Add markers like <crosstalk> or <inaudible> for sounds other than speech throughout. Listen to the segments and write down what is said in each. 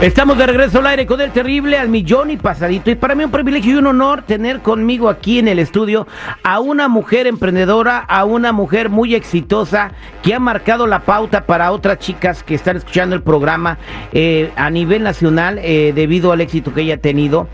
Estamos de regreso al aire con el terrible al millón y pasadito. Y para mí un privilegio y un honor tener conmigo aquí en el estudio a una mujer emprendedora, a una mujer muy exitosa que ha marcado la pauta para otras chicas que están escuchando el programa eh, a nivel nacional eh, debido al éxito que ella ha tenido.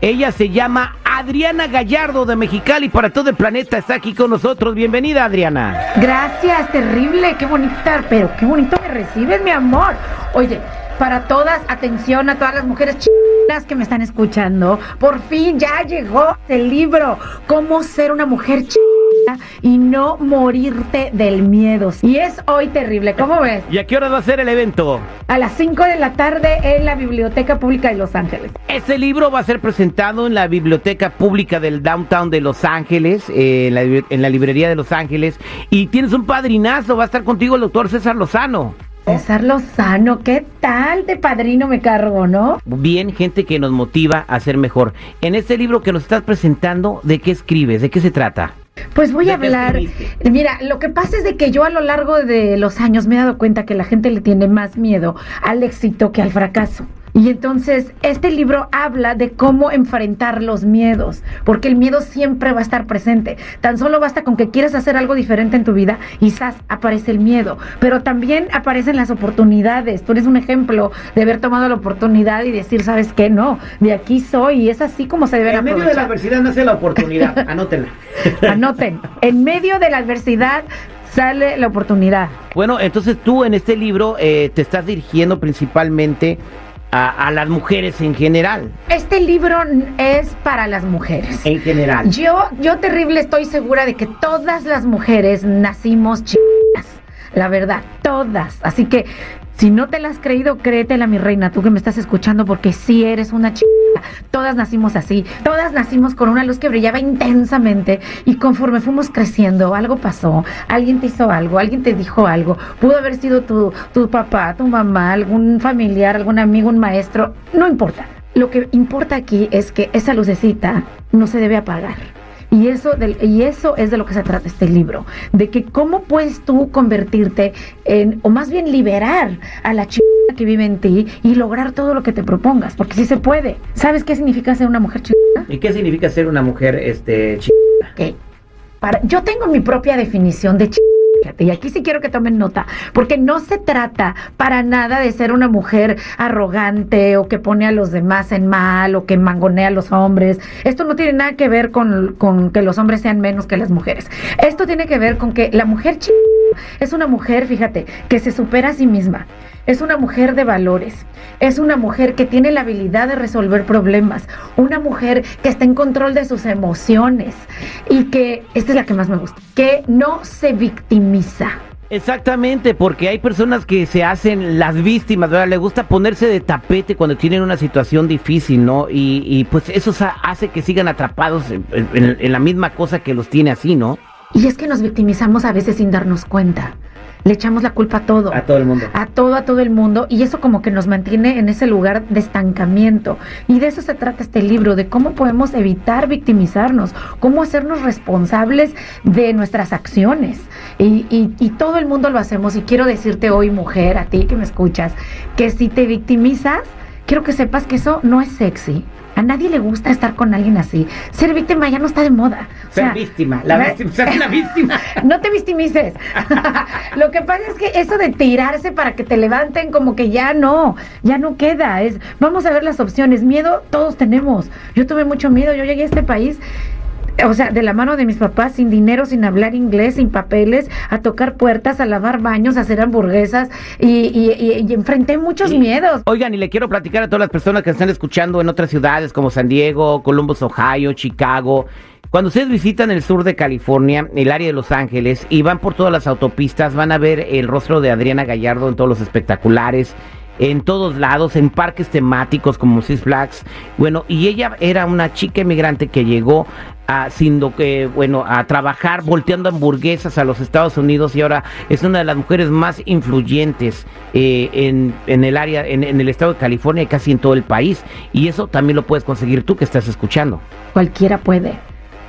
Ella se llama Adriana Gallardo de Mexicali para todo el planeta. Está aquí con nosotros. Bienvenida, Adriana. Gracias, terrible, qué bonita, pero qué bonito me recibes, mi amor. Oye, para todas, atención a todas las mujeres chinas que me están escuchando. Por fin ya llegó el libro, Cómo ser una mujer china y no morirte del miedo. Y es hoy terrible, ¿cómo ves? ¿Y a qué hora va a ser el evento? A las 5 de la tarde en la Biblioteca Pública de Los Ángeles. Este libro va a ser presentado en la Biblioteca Pública del Downtown de Los Ángeles, eh, en, la, en la librería de Los Ángeles. Y tienes un padrinazo, va a estar contigo el doctor César Lozano. César Lozano, ¿qué tal de padrino me cargo, no? Bien, gente que nos motiva a ser mejor. En este libro que nos estás presentando, ¿de qué escribes? ¿De qué se trata? Pues voy a hablar. Mira, lo que pasa es de que yo a lo largo de los años me he dado cuenta que la gente le tiene más miedo al éxito que al fracaso. Y entonces este libro habla de cómo enfrentar los miedos, porque el miedo siempre va a estar presente. Tan solo basta con que quieras hacer algo diferente en tu vida y quizás aparece el miedo, pero también aparecen las oportunidades. Tú eres un ejemplo de haber tomado la oportunidad y decir, ¿sabes qué? No, de aquí soy y es así como se debe En medio de la adversidad nace la oportunidad, <laughs> anótenla. Anoten, en medio de la adversidad sale la oportunidad. Bueno, entonces tú en este libro eh, te estás dirigiendo principalmente a, las mujeres en general. Este libro es para las mujeres. En general. Yo, yo terrible estoy segura de que todas las mujeres nacimos chicas. La verdad, todas. Así que si no te la has creído, créetela, mi reina, tú que me estás escuchando, porque sí eres una chica. Todas nacimos así, todas nacimos con una luz que brillaba intensamente y conforme fuimos creciendo, algo pasó, alguien te hizo algo, alguien te dijo algo, pudo haber sido tu, tu papá, tu mamá, algún familiar, algún amigo, un maestro, no importa. Lo que importa aquí es que esa lucecita no se debe apagar y eso, y eso es de lo que se trata este libro, de que cómo puedes tú convertirte en, o más bien liberar a la chica que vive en ti y lograr todo lo que te propongas, porque sí se puede. ¿Sabes qué significa ser una mujer chica? ¿Y qué significa ser una mujer este, chica? Para, yo tengo mi propia definición de chica y aquí sí quiero que tomen nota, porque no se trata para nada de ser una mujer arrogante o que pone a los demás en mal o que mangonea a los hombres. Esto no tiene nada que ver con, con que los hombres sean menos que las mujeres. Esto tiene que ver con que la mujer es una mujer, fíjate, que se supera a sí misma es una mujer de valores, es una mujer que tiene la habilidad de resolver problemas, una mujer que está en control de sus emociones y que, esta es la que más me gusta, que no se victimiza. Exactamente, porque hay personas que se hacen las víctimas, ¿verdad? Le gusta ponerse de tapete cuando tienen una situación difícil, ¿no? Y, pues eso hace que sigan atrapados en la misma cosa que los tiene así, ¿no? Y es que nos victimizamos a veces sin darnos cuenta le echamos la culpa a todo. A todo el mundo. A todo, a todo el mundo. Y eso como que nos mantiene en ese lugar de estancamiento. Y de eso se trata este libro, de cómo podemos evitar victimizarnos, cómo hacernos responsables de nuestras acciones. Y, y, y todo el mundo lo hacemos. Y quiero decirte hoy, mujer, a ti que me escuchas, que si te victimizas, quiero que sepas que eso no es sexy. A nadie le gusta estar con alguien así. Ser víctima ya no está de moda. ser víctima, la víctima, ser la víctima. <laughs> no te victimices. <laughs> Lo que pasa es que eso de tirarse para que te levanten como que ya no, ya no queda. Es, vamos a ver las opciones. Miedo todos tenemos. Yo tuve mucho miedo. Yo llegué a este país o sea, de la mano de mis papás, sin dinero, sin hablar inglés, sin papeles, a tocar puertas, a lavar baños, a hacer hamburguesas y, y, enfrenté muchos miedos. Oigan, y le quiero platicar a todas las personas que están escuchando en otras ciudades como San Diego, Columbus, Ohio, Chicago. Cuando ustedes visitan el sur de California, el área de Los Ángeles, y van por todas las autopistas, van a ver el rostro de Adriana Gallardo en todos los espectaculares en todos lados, en parques temáticos como Six Flags. Bueno, y ella era una chica inmigrante que llegó a, que, bueno, a trabajar volteando hamburguesas a los Estados Unidos y ahora es una de las mujeres más influyentes eh, en, en, el área, en, en el estado de California y casi en todo el país. Y eso también lo puedes conseguir tú que estás escuchando. Cualquiera puede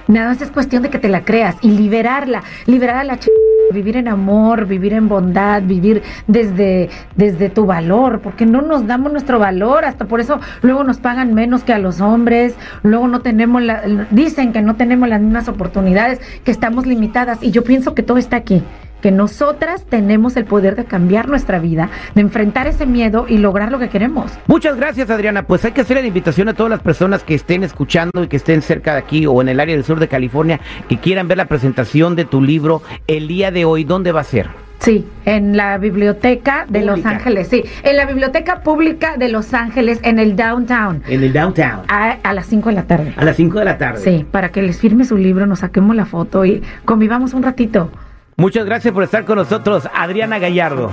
Nada más es cuestión de que te la creas y liberarla, liberar a la ch vivir en amor, vivir en bondad, vivir desde, desde tu valor, porque no nos damos nuestro valor, hasta por eso luego nos pagan menos que a los hombres, luego no tenemos, la, dicen que no tenemos las mismas oportunidades, que estamos limitadas, y yo pienso que todo está aquí que nosotras tenemos el poder de cambiar nuestra vida, de enfrentar ese miedo y lograr lo que queremos. Muchas gracias, Adriana. Pues hay que hacer la invitación a todas las personas que estén escuchando y que estén cerca de aquí o en el área del sur de California, que quieran ver la presentación de tu libro el día de hoy. ¿Dónde va a ser? Sí, en la biblioteca de Los Ángeles, sí, en la biblioteca pública de Los Ángeles, en el downtown. En el downtown. A, a las 5 de la tarde. A las 5 de la tarde. Sí, para que les firme su libro, nos saquemos la foto y convivamos un ratito. Muchas gracias por estar con nosotros, Adriana Gallardo.